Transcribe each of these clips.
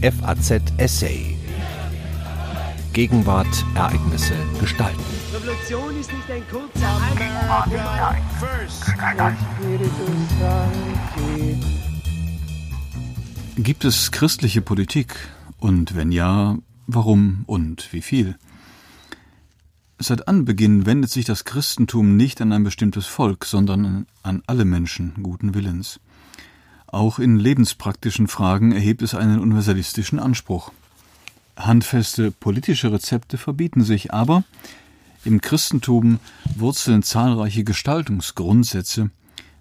FAZ Essay. Gegenwart, Ereignisse, Gestalten. Revolution ist nicht ein kurzer Gibt es christliche Politik? Und wenn ja, warum und wie viel? Seit Anbeginn wendet sich das Christentum nicht an ein bestimmtes Volk, sondern an alle Menschen guten Willens. Auch in lebenspraktischen Fragen erhebt es einen universalistischen Anspruch. Handfeste politische Rezepte verbieten sich, aber im Christentum wurzeln zahlreiche Gestaltungsgrundsätze,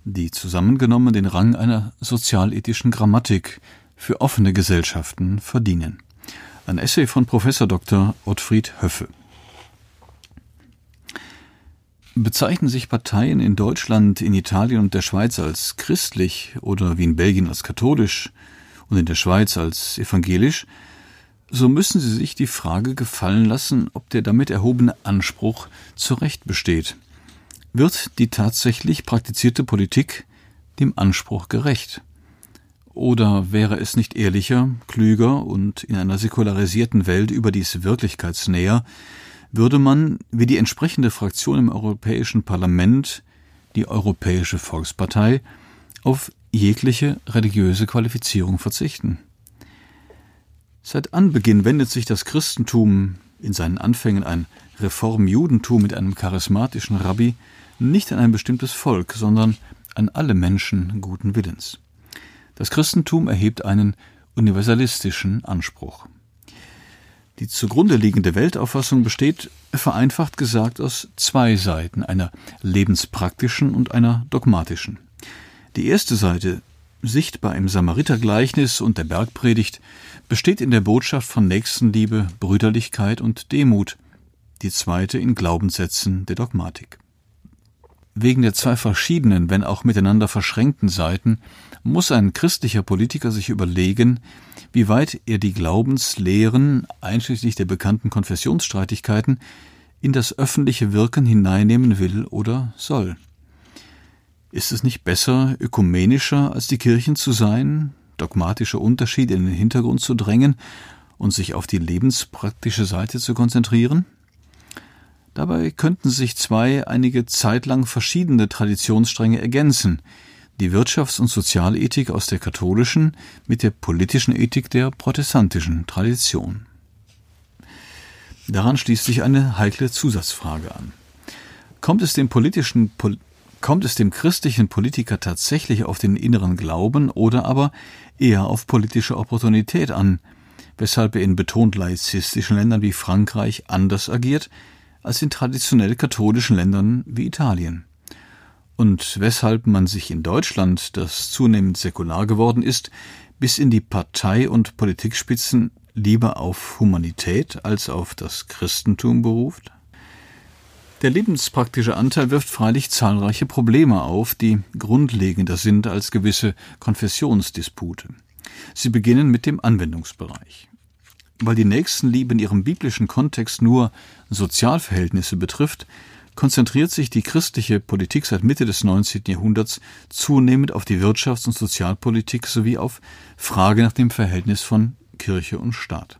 die zusammengenommen den Rang einer sozialethischen Grammatik für offene Gesellschaften verdienen. Ein Essay von Professor Dr. Ottfried Höffe. Bezeichnen sich Parteien in Deutschland, in Italien und der Schweiz als christlich oder wie in Belgien als katholisch und in der Schweiz als evangelisch, so müssen sie sich die Frage gefallen lassen, ob der damit erhobene Anspruch zu Recht besteht. Wird die tatsächlich praktizierte Politik dem Anspruch gerecht? Oder wäre es nicht ehrlicher, klüger und in einer säkularisierten Welt überdies wirklichkeitsnäher, würde man, wie die entsprechende Fraktion im Europäischen Parlament, die Europäische Volkspartei, auf jegliche religiöse Qualifizierung verzichten. Seit Anbeginn wendet sich das Christentum, in seinen Anfängen ein Reformjudentum mit einem charismatischen Rabbi, nicht an ein bestimmtes Volk, sondern an alle Menschen guten Willens. Das Christentum erhebt einen universalistischen Anspruch. Die zugrunde liegende Weltauffassung besteht, vereinfacht gesagt, aus zwei Seiten, einer lebenspraktischen und einer dogmatischen. Die erste Seite, sichtbar im Samaritergleichnis und der Bergpredigt, besteht in der Botschaft von Nächstenliebe, Brüderlichkeit und Demut, die zweite in Glaubenssätzen der Dogmatik. Wegen der zwei verschiedenen, wenn auch miteinander verschränkten Seiten muss ein christlicher Politiker sich überlegen, wie weit er die Glaubenslehren, einschließlich der bekannten Konfessionsstreitigkeiten, in das öffentliche Wirken hineinnehmen will oder soll. Ist es nicht besser, ökumenischer als die Kirchen zu sein, dogmatische Unterschiede in den Hintergrund zu drängen und sich auf die lebenspraktische Seite zu konzentrieren? Dabei könnten sich zwei einige Zeit lang verschiedene Traditionsstränge ergänzen, die Wirtschafts- und Sozialethik aus der katholischen mit der politischen Ethik der protestantischen Tradition. Daran schließt sich eine heikle Zusatzfrage an. Kommt es dem politischen kommt es dem christlichen Politiker tatsächlich auf den inneren Glauben oder aber eher auf politische Opportunität an, weshalb er in betont laizistischen Ländern wie Frankreich anders agiert als in traditionell katholischen Ländern wie Italien? und weshalb man sich in Deutschland, das zunehmend säkular geworden ist, bis in die Partei- und Politikspitzen lieber auf Humanität als auf das Christentum beruft? Der lebenspraktische Anteil wirft freilich zahlreiche Probleme auf, die grundlegender sind als gewisse Konfessionsdispute. Sie beginnen mit dem Anwendungsbereich. Weil die Nächstenliebe in ihrem biblischen Kontext nur Sozialverhältnisse betrifft, konzentriert sich die christliche Politik seit Mitte des 19. Jahrhunderts zunehmend auf die Wirtschafts- und Sozialpolitik sowie auf Frage nach dem Verhältnis von Kirche und Staat.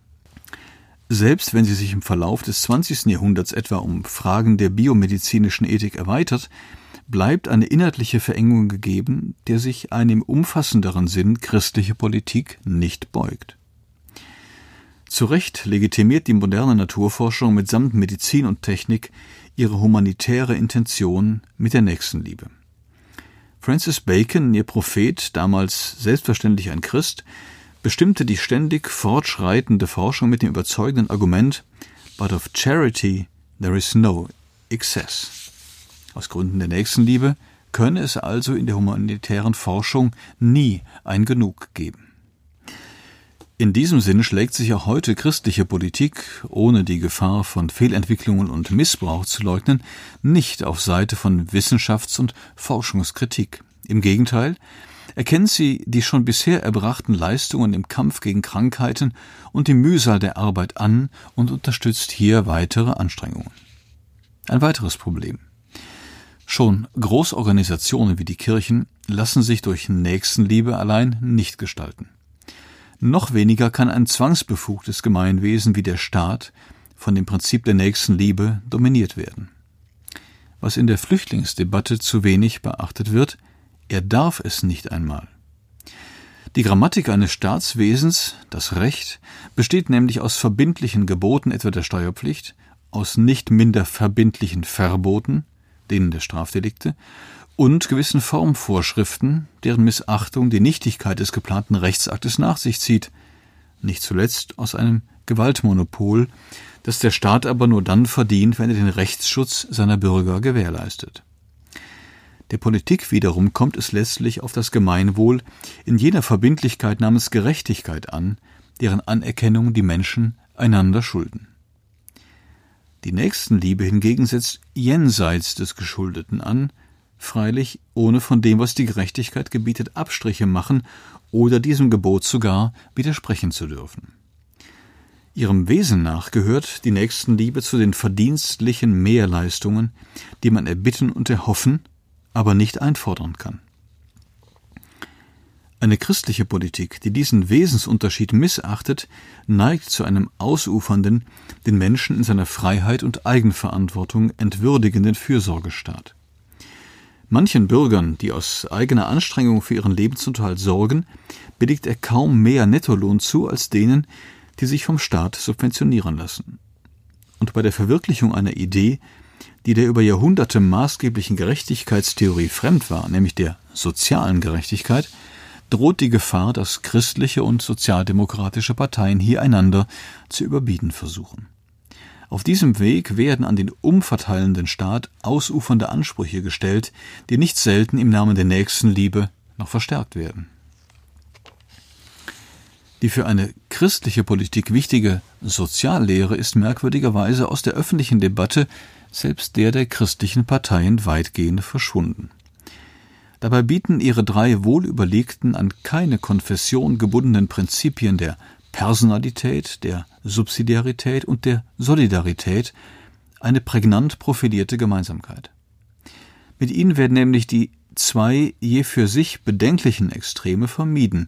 Selbst wenn sie sich im Verlauf des 20. Jahrhunderts etwa um Fragen der biomedizinischen Ethik erweitert, bleibt eine inhaltliche Verengung gegeben, der sich eine im umfassenderen Sinn christliche Politik nicht beugt. Zu Recht legitimiert die moderne Naturforschung mitsamt Medizin und Technik ihre humanitäre Intention mit der Nächstenliebe. Francis Bacon, ihr Prophet, damals selbstverständlich ein Christ, bestimmte die ständig fortschreitende Forschung mit dem überzeugenden Argument But of charity there is no excess. Aus Gründen der Nächstenliebe könne es also in der humanitären Forschung nie ein Genug geben. In diesem Sinn schlägt sich auch heute christliche Politik, ohne die Gefahr von Fehlentwicklungen und Missbrauch zu leugnen, nicht auf Seite von Wissenschafts- und Forschungskritik. Im Gegenteil, erkennt sie die schon bisher erbrachten Leistungen im Kampf gegen Krankheiten und die Mühsal der Arbeit an und unterstützt hier weitere Anstrengungen. Ein weiteres Problem. Schon Großorganisationen wie die Kirchen lassen sich durch Nächstenliebe allein nicht gestalten. Noch weniger kann ein zwangsbefugtes Gemeinwesen wie der Staat von dem Prinzip der Nächstenliebe dominiert werden. Was in der Flüchtlingsdebatte zu wenig beachtet wird, er darf es nicht einmal. Die Grammatik eines Staatswesens, das Recht, besteht nämlich aus verbindlichen Geboten etwa der Steuerpflicht, aus nicht minder verbindlichen Verboten, denen der Strafdelikte, und gewissen Formvorschriften, deren Missachtung die Nichtigkeit des geplanten Rechtsaktes nach sich zieht, nicht zuletzt aus einem Gewaltmonopol, das der Staat aber nur dann verdient, wenn er den Rechtsschutz seiner Bürger gewährleistet. Der Politik wiederum kommt es letztlich auf das Gemeinwohl in jener Verbindlichkeit namens Gerechtigkeit an, deren Anerkennung die Menschen einander schulden. Die Nächstenliebe hingegen setzt jenseits des Geschuldeten an, freilich ohne von dem, was die Gerechtigkeit gebietet, Abstriche machen oder diesem Gebot sogar widersprechen zu dürfen. Ihrem Wesen nach gehört die Nächstenliebe zu den verdienstlichen Mehrleistungen, die man erbitten und erhoffen, aber nicht einfordern kann. Eine christliche Politik, die diesen Wesensunterschied missachtet, neigt zu einem ausufernden, den Menschen in seiner Freiheit und Eigenverantwortung entwürdigenden Fürsorgestaat. Manchen Bürgern, die aus eigener Anstrengung für ihren Lebensunterhalt sorgen, billigt er kaum mehr Nettolohn zu als denen, die sich vom Staat subventionieren lassen. Und bei der Verwirklichung einer Idee, die der über Jahrhunderte maßgeblichen Gerechtigkeitstheorie fremd war, nämlich der sozialen Gerechtigkeit, droht die Gefahr, dass christliche und sozialdemokratische Parteien hier einander zu überbieten versuchen. Auf diesem Weg werden an den umverteilenden Staat ausufernde Ansprüche gestellt, die nicht selten im Namen der Nächstenliebe noch verstärkt werden. Die für eine christliche Politik wichtige Soziallehre ist merkwürdigerweise aus der öffentlichen Debatte, selbst der der christlichen Parteien, weitgehend verschwunden. Dabei bieten ihre drei wohlüberlegten, an keine Konfession gebundenen Prinzipien der Personalität, der Subsidiarität und der Solidarität eine prägnant profilierte Gemeinsamkeit. Mit ihnen werden nämlich die zwei je für sich bedenklichen Extreme vermieden,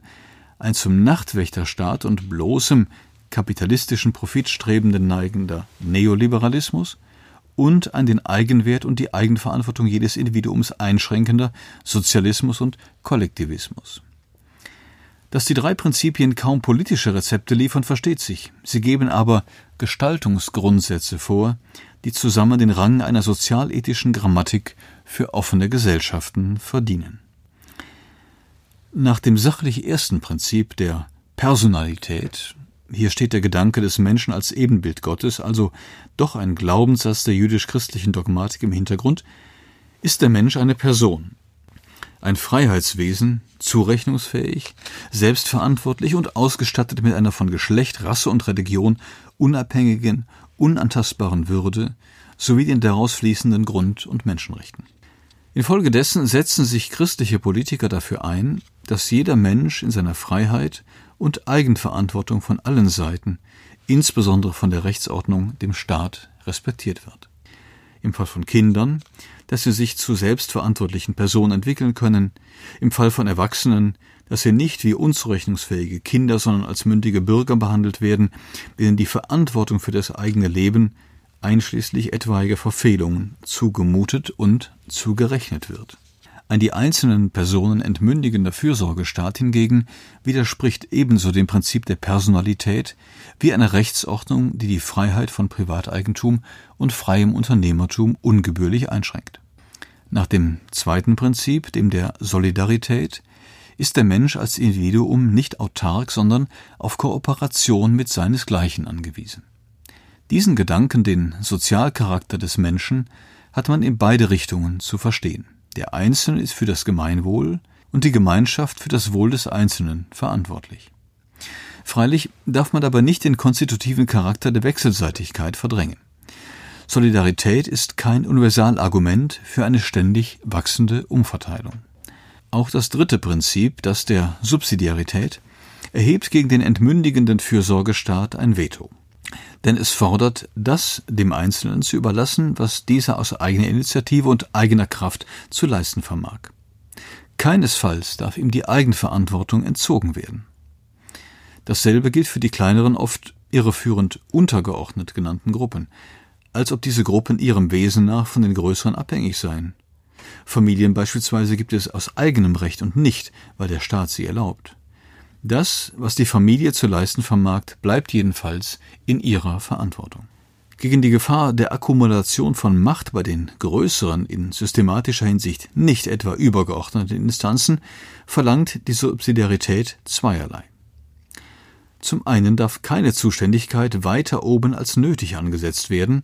ein zum Nachtwächterstaat und bloßem kapitalistischen Profitstrebenden neigender Neoliberalismus und an den Eigenwert und die Eigenverantwortung jedes Individuums einschränkender Sozialismus und Kollektivismus. Dass die drei Prinzipien kaum politische Rezepte liefern, versteht sich. Sie geben aber Gestaltungsgrundsätze vor, die zusammen den Rang einer sozialethischen Grammatik für offene Gesellschaften verdienen. Nach dem sachlich ersten Prinzip der Personalität hier steht der Gedanke des Menschen als Ebenbild Gottes, also doch ein Glaubenssatz der jüdisch-christlichen Dogmatik im Hintergrund, ist der Mensch eine Person, ein Freiheitswesen, zurechnungsfähig, selbstverantwortlich und ausgestattet mit einer von Geschlecht, Rasse und Religion unabhängigen, unantastbaren Würde sowie den daraus fließenden Grund- und Menschenrechten. Infolgedessen setzen sich christliche Politiker dafür ein, dass jeder Mensch in seiner Freiheit und Eigenverantwortung von allen Seiten, insbesondere von der Rechtsordnung, dem Staat, respektiert wird. Im Fall von Kindern, dass sie sich zu selbstverantwortlichen Personen entwickeln können, im Fall von Erwachsenen, dass sie nicht wie unzurechnungsfähige Kinder, sondern als mündige Bürger behandelt werden, denen die Verantwortung für das eigene Leben, einschließlich etwaiger Verfehlungen, zugemutet und zugerechnet wird. Ein die einzelnen Personen entmündigender Fürsorgestaat hingegen widerspricht ebenso dem Prinzip der Personalität wie einer Rechtsordnung, die die Freiheit von Privateigentum und freiem Unternehmertum ungebührlich einschränkt. Nach dem zweiten Prinzip, dem der Solidarität, ist der Mensch als Individuum nicht autark, sondern auf Kooperation mit seinesgleichen angewiesen. Diesen Gedanken, den Sozialcharakter des Menschen, hat man in beide Richtungen zu verstehen. Der Einzelne ist für das Gemeinwohl und die Gemeinschaft für das Wohl des Einzelnen verantwortlich. Freilich darf man aber nicht den konstitutiven Charakter der Wechselseitigkeit verdrängen. Solidarität ist kein Universalargument für eine ständig wachsende Umverteilung. Auch das dritte Prinzip, das der Subsidiarität, erhebt gegen den entmündigenden Fürsorgestaat ein Veto denn es fordert, das dem Einzelnen zu überlassen, was dieser aus eigener Initiative und eigener Kraft zu leisten vermag. Keinesfalls darf ihm die Eigenverantwortung entzogen werden. Dasselbe gilt für die kleineren, oft irreführend untergeordnet genannten Gruppen, als ob diese Gruppen ihrem Wesen nach von den größeren abhängig seien. Familien beispielsweise gibt es aus eigenem Recht und nicht, weil der Staat sie erlaubt. Das, was die Familie zu leisten vermag, bleibt jedenfalls in ihrer Verantwortung. Gegen die Gefahr der Akkumulation von Macht bei den größeren, in systematischer Hinsicht nicht etwa übergeordneten Instanzen verlangt die Subsidiarität zweierlei. Zum einen darf keine Zuständigkeit weiter oben als nötig angesetzt werden,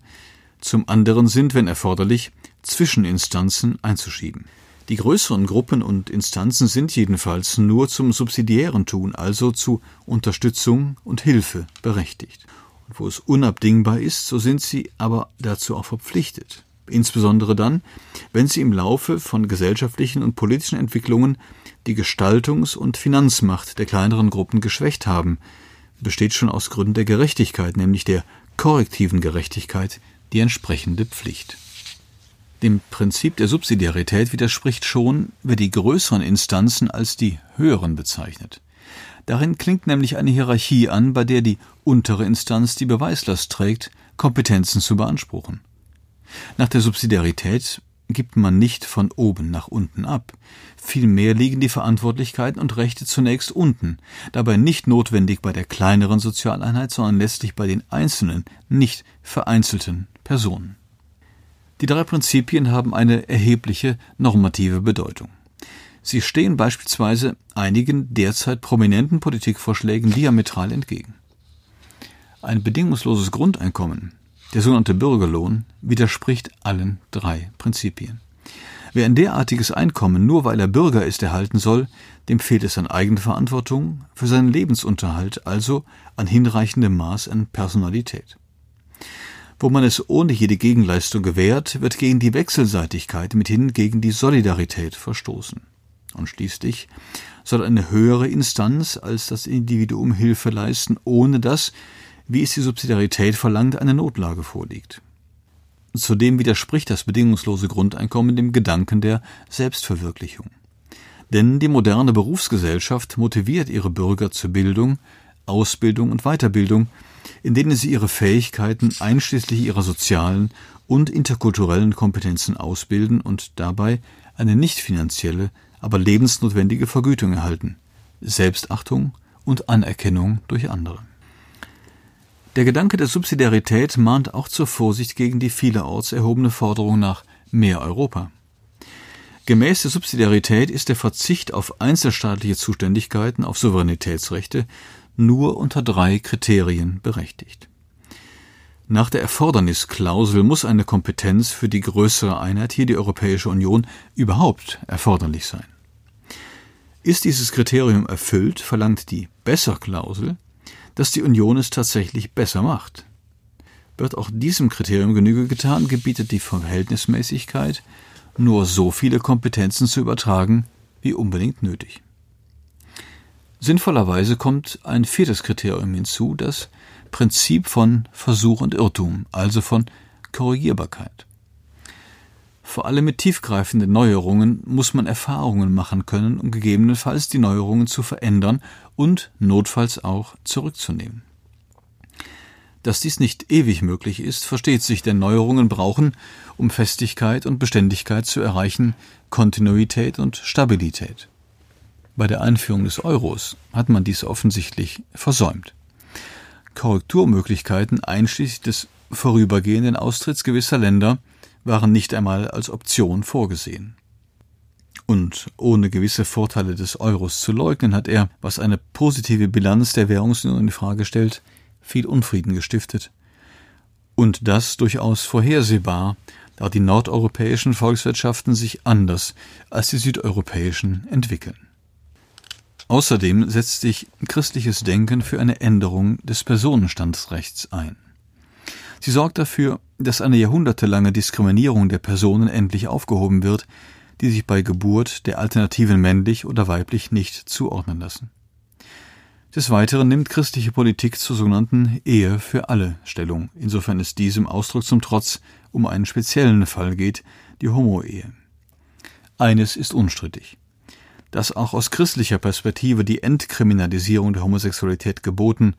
zum anderen sind, wenn erforderlich, Zwischeninstanzen einzuschieben. Die größeren Gruppen und Instanzen sind jedenfalls nur zum subsidiären Tun, also zu Unterstützung und Hilfe berechtigt. Und wo es unabdingbar ist, so sind sie aber dazu auch verpflichtet. Insbesondere dann, wenn sie im Laufe von gesellschaftlichen und politischen Entwicklungen die Gestaltungs- und Finanzmacht der kleineren Gruppen geschwächt haben, besteht schon aus Gründen der Gerechtigkeit, nämlich der korrektiven Gerechtigkeit, die entsprechende Pflicht. Dem Prinzip der Subsidiarität widerspricht schon, wer die größeren Instanzen als die höheren bezeichnet. Darin klingt nämlich eine Hierarchie an, bei der die untere Instanz die Beweislast trägt, Kompetenzen zu beanspruchen. Nach der Subsidiarität gibt man nicht von oben nach unten ab. Vielmehr liegen die Verantwortlichkeiten und Rechte zunächst unten, dabei nicht notwendig bei der kleineren Sozialeinheit, sondern letztlich bei den einzelnen, nicht vereinzelten Personen. Die drei Prinzipien haben eine erhebliche normative Bedeutung. Sie stehen beispielsweise einigen derzeit prominenten Politikvorschlägen diametral entgegen. Ein bedingungsloses Grundeinkommen, der sogenannte Bürgerlohn, widerspricht allen drei Prinzipien. Wer ein derartiges Einkommen nur weil er Bürger ist erhalten soll, dem fehlt es an Eigenverantwortung für seinen Lebensunterhalt, also an hinreichendem Maß an Personalität. Wo man es ohne jede Gegenleistung gewährt, wird gegen die Wechselseitigkeit, mithin gegen die Solidarität verstoßen. Und schließlich soll eine höhere Instanz als das Individuum Hilfe leisten, ohne dass, wie es die Subsidiarität verlangt, eine Notlage vorliegt. Zudem widerspricht das bedingungslose Grundeinkommen dem Gedanken der Selbstverwirklichung. Denn die moderne Berufsgesellschaft motiviert ihre Bürger zur Bildung, Ausbildung und Weiterbildung, in denen sie ihre Fähigkeiten einschließlich ihrer sozialen und interkulturellen Kompetenzen ausbilden und dabei eine nicht finanzielle, aber lebensnotwendige Vergütung erhalten, Selbstachtung und Anerkennung durch andere. Der Gedanke der Subsidiarität mahnt auch zur Vorsicht gegen die vielerorts erhobene Forderung nach mehr Europa. Gemäß der Subsidiarität ist der Verzicht auf einzelstaatliche Zuständigkeiten, auf Souveränitätsrechte nur unter drei Kriterien berechtigt. Nach der Erfordernisklausel muss eine Kompetenz für die größere Einheit, hier die Europäische Union, überhaupt erforderlich sein. Ist dieses Kriterium erfüllt, verlangt die Besser-Klausel, dass die Union es tatsächlich besser macht. Wird auch diesem Kriterium Genüge getan, gebietet die Verhältnismäßigkeit, nur so viele Kompetenzen zu übertragen, wie unbedingt nötig. Sinnvollerweise kommt ein viertes Kriterium hinzu, das Prinzip von Versuch und Irrtum, also von Korrigierbarkeit. Vor allem mit tiefgreifenden Neuerungen muss man Erfahrungen machen können, um gegebenenfalls die Neuerungen zu verändern und notfalls auch zurückzunehmen. Dass dies nicht ewig möglich ist, versteht sich, denn Neuerungen brauchen, um Festigkeit und Beständigkeit zu erreichen, Kontinuität und Stabilität. Bei der Einführung des Euros hat man dies offensichtlich versäumt. Korrekturmöglichkeiten einschließlich des vorübergehenden Austritts gewisser Länder waren nicht einmal als Option vorgesehen. Und ohne gewisse Vorteile des Euros zu leugnen, hat er, was eine positive Bilanz der Währungsunion in Frage stellt, viel Unfrieden gestiftet. Und das durchaus vorhersehbar, da die nordeuropäischen Volkswirtschaften sich anders als die südeuropäischen entwickeln. Außerdem setzt sich christliches Denken für eine Änderung des Personenstandsrechts ein. Sie sorgt dafür, dass eine jahrhundertelange Diskriminierung der Personen endlich aufgehoben wird, die sich bei Geburt der Alternativen männlich oder weiblich nicht zuordnen lassen. Des Weiteren nimmt christliche Politik zur sogenannten Ehe für alle Stellung, insofern es diesem Ausdruck zum Trotz um einen speziellen Fall geht, die Homo-Ehe. Eines ist unstrittig. dass auch aus christlicher Perspektive die Entkriminalisierung der Homosexualität geboten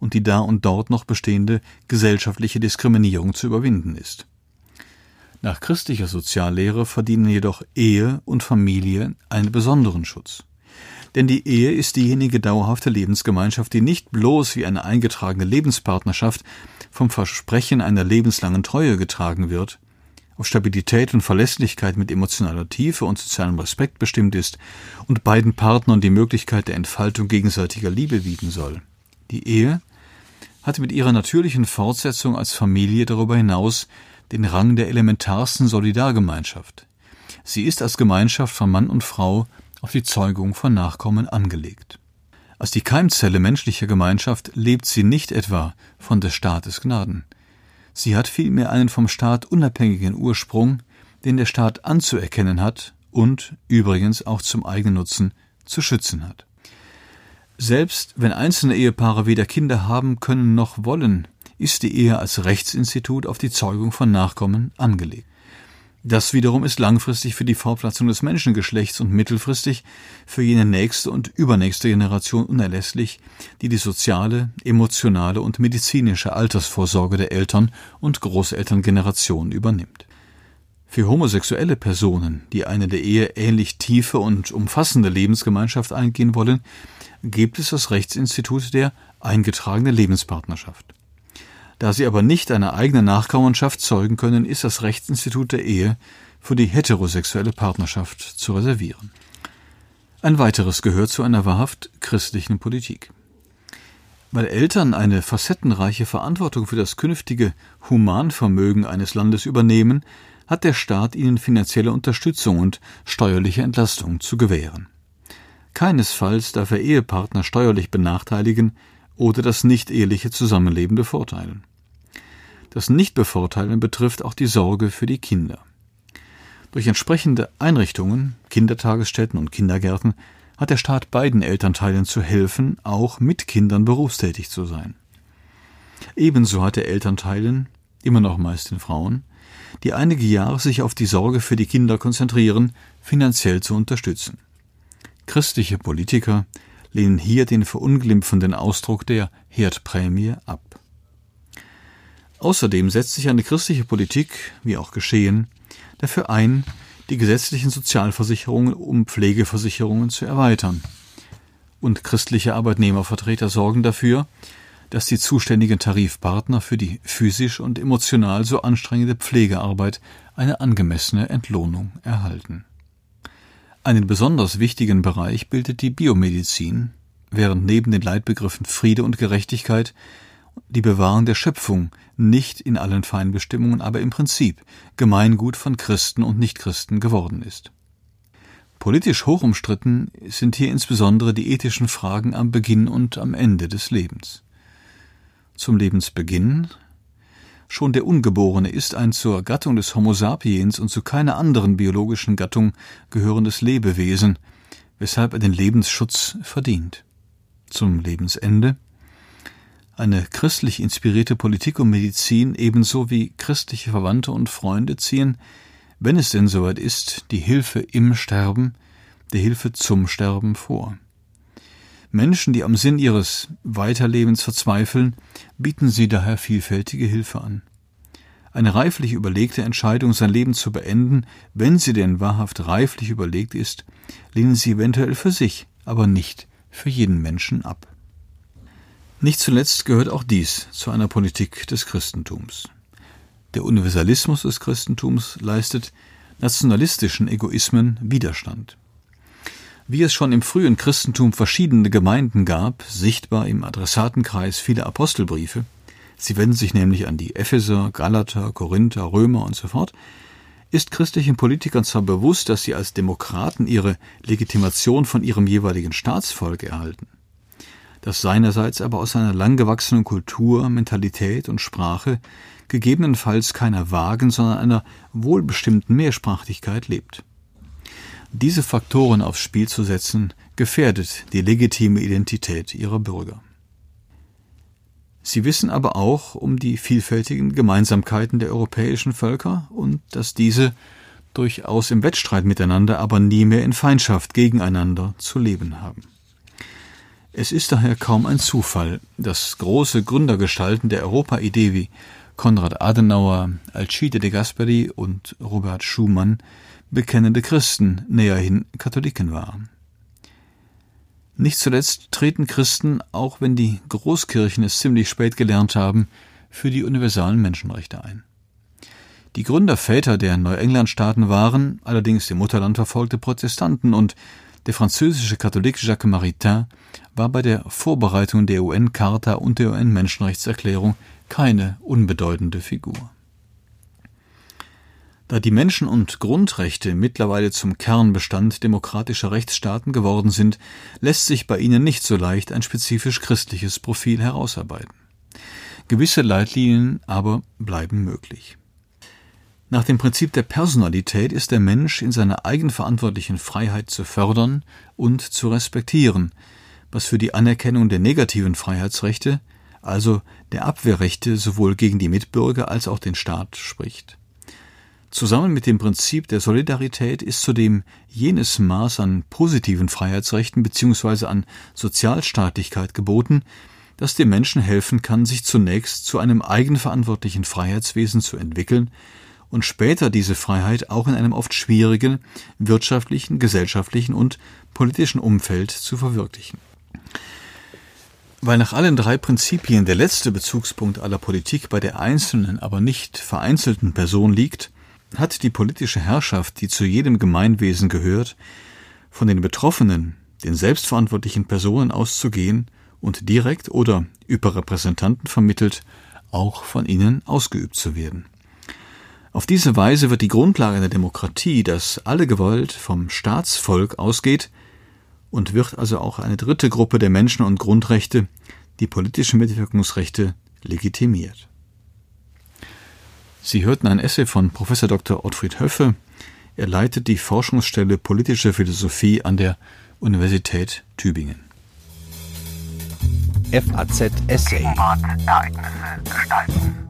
und die da und dort noch bestehende gesellschaftliche Diskriminierung zu überwinden ist. Nach christlicher Soziallehre verdienen jedoch Ehe und Familie einen besonderen Schutz. Denn die Ehe ist diejenige dauerhafte Lebensgemeinschaft, die nicht bloß wie eine eingetragene Lebenspartnerschaft vom Versprechen einer lebenslangen Treue getragen wird, auf Stabilität und Verlässlichkeit mit emotionaler Tiefe und sozialem Respekt bestimmt ist und beiden Partnern die Möglichkeit der Entfaltung gegenseitiger Liebe bieten soll. Die Ehe hat mit ihrer natürlichen Fortsetzung als Familie darüber hinaus den Rang der elementarsten Solidargemeinschaft. Sie ist als Gemeinschaft von Mann und Frau auf die Zeugung von Nachkommen angelegt. Als die Keimzelle menschlicher Gemeinschaft lebt sie nicht etwa von des Staates Gnaden. Sie hat vielmehr einen vom Staat unabhängigen Ursprung, den der Staat anzuerkennen hat und übrigens auch zum Eigennutzen zu schützen hat. Selbst wenn einzelne Ehepaare weder Kinder haben können noch wollen, ist die Ehe als Rechtsinstitut auf die Zeugung von Nachkommen angelegt. Das wiederum ist langfristig für die Fortpflanzung des Menschengeschlechts und mittelfristig für jene nächste und übernächste Generation unerlässlich, die die soziale, emotionale und medizinische Altersvorsorge der Eltern und Großelterngeneration übernimmt. Für homosexuelle Personen, die eine der Ehe ähnlich tiefe und umfassende Lebensgemeinschaft eingehen wollen, gibt es das Rechtsinstitut der eingetragene Lebenspartnerschaft. Da sie aber nicht eine eigene Nachkommenschaft zeugen können, ist das Rechtsinstitut der Ehe für die heterosexuelle Partnerschaft zu reservieren. Ein weiteres gehört zu einer wahrhaft christlichen Politik. Weil Eltern eine facettenreiche Verantwortung für das künftige Humanvermögen eines Landes übernehmen, hat der Staat ihnen finanzielle Unterstützung und steuerliche Entlastung zu gewähren. Keinesfalls darf er Ehepartner steuerlich benachteiligen oder das nicht-eheliche Zusammenleben bevorteilen. Das Nichtbevorteilen betrifft auch die Sorge für die Kinder. Durch entsprechende Einrichtungen, Kindertagesstätten und Kindergärten hat der Staat beiden Elternteilen zu helfen, auch mit Kindern berufstätig zu sein. Ebenso hat er Elternteilen, immer noch meist den Frauen, die einige Jahre sich auf die Sorge für die Kinder konzentrieren, finanziell zu unterstützen. Christliche Politiker lehnen hier den verunglimpfenden Ausdruck der Herdprämie ab. Außerdem setzt sich eine christliche Politik, wie auch geschehen, dafür ein, die gesetzlichen Sozialversicherungen um Pflegeversicherungen zu erweitern. Und christliche Arbeitnehmervertreter sorgen dafür, dass die zuständigen Tarifpartner für die physisch und emotional so anstrengende Pflegearbeit eine angemessene Entlohnung erhalten. Einen besonders wichtigen Bereich bildet die Biomedizin, während neben den Leitbegriffen Friede und Gerechtigkeit die Bewahrung der Schöpfung nicht in allen Feinbestimmungen, aber im Prinzip Gemeingut von Christen und Nichtchristen geworden ist. Politisch hoch umstritten sind hier insbesondere die ethischen Fragen am Beginn und am Ende des Lebens. Zum Lebensbeginn Schon der Ungeborene ist ein zur Gattung des Homo sapiens und zu keiner anderen biologischen Gattung gehörendes Lebewesen, weshalb er den Lebensschutz verdient. Zum Lebensende eine christlich inspirierte Politik und Medizin ebenso wie christliche Verwandte und Freunde ziehen, wenn es denn soweit ist, die Hilfe im Sterben, der Hilfe zum Sterben vor. Menschen, die am Sinn ihres Weiterlebens verzweifeln, bieten sie daher vielfältige Hilfe an. Eine reiflich überlegte Entscheidung, sein Leben zu beenden, wenn sie denn wahrhaft reiflich überlegt ist, lehnen sie eventuell für sich, aber nicht für jeden Menschen ab. Nicht zuletzt gehört auch dies zu einer Politik des Christentums. Der Universalismus des Christentums leistet nationalistischen Egoismen Widerstand. Wie es schon im frühen Christentum verschiedene Gemeinden gab, sichtbar im Adressatenkreis vieler Apostelbriefe, sie wenden sich nämlich an die Epheser, Galater, Korinther, Römer und so fort, ist christlichen Politikern zwar bewusst, dass sie als Demokraten ihre Legitimation von ihrem jeweiligen Staatsvolk erhalten das seinerseits aber aus einer langgewachsenen Kultur, Mentalität und Sprache gegebenenfalls keiner vagen, sondern einer wohlbestimmten Mehrsprachigkeit lebt. Diese Faktoren aufs Spiel zu setzen, gefährdet die legitime Identität ihrer Bürger. Sie wissen aber auch um die vielfältigen Gemeinsamkeiten der europäischen Völker und dass diese durchaus im Wettstreit miteinander, aber nie mehr in Feindschaft gegeneinander zu leben haben. Es ist daher kaum ein Zufall, dass große Gründergestalten der Europa-Idee wie Konrad Adenauer, Alcide de Gasperi und Robert Schumann bekennende Christen, näherhin Katholiken waren. Nicht zuletzt treten Christen, auch wenn die Großkirchen es ziemlich spät gelernt haben, für die universalen Menschenrechte ein. Die Gründerväter der Neuenglandstaaten waren allerdings im Mutterland verfolgte Protestanten und der französische Katholik Jacques Maritain war bei der Vorbereitung der UN-Charta und der UN-Menschenrechtserklärung keine unbedeutende Figur. Da die Menschen- und Grundrechte mittlerweile zum Kernbestand demokratischer Rechtsstaaten geworden sind, lässt sich bei ihnen nicht so leicht ein spezifisch christliches Profil herausarbeiten. Gewisse Leitlinien aber bleiben möglich. Nach dem Prinzip der Personalität ist der Mensch in seiner eigenverantwortlichen Freiheit zu fördern und zu respektieren, was für die Anerkennung der negativen Freiheitsrechte, also der Abwehrrechte sowohl gegen die Mitbürger als auch den Staat spricht. Zusammen mit dem Prinzip der Solidarität ist zudem jenes Maß an positiven Freiheitsrechten bzw. an Sozialstaatlichkeit geboten, das dem Menschen helfen kann, sich zunächst zu einem eigenverantwortlichen Freiheitswesen zu entwickeln und später diese Freiheit auch in einem oft schwierigen wirtschaftlichen, gesellschaftlichen und politischen Umfeld zu verwirklichen. Weil nach allen drei Prinzipien der letzte Bezugspunkt aller Politik bei der einzelnen, aber nicht vereinzelten Person liegt, hat die politische Herrschaft, die zu jedem Gemeinwesen gehört, von den Betroffenen, den selbstverantwortlichen Personen auszugehen und direkt oder über Repräsentanten vermittelt, auch von ihnen ausgeübt zu werden. Auf diese Weise wird die Grundlage der Demokratie, dass alle Gewalt vom Staatsvolk ausgeht, und wird also auch eine dritte Gruppe der Menschen- und Grundrechte, die politischen Mitwirkungsrechte, legitimiert. Sie hörten ein Essay von Prof. Dr. Ottfried Höffe. Er leitet die Forschungsstelle Politische Philosophie an der Universität Tübingen. FAZ Essay. Ereignisse gestalten.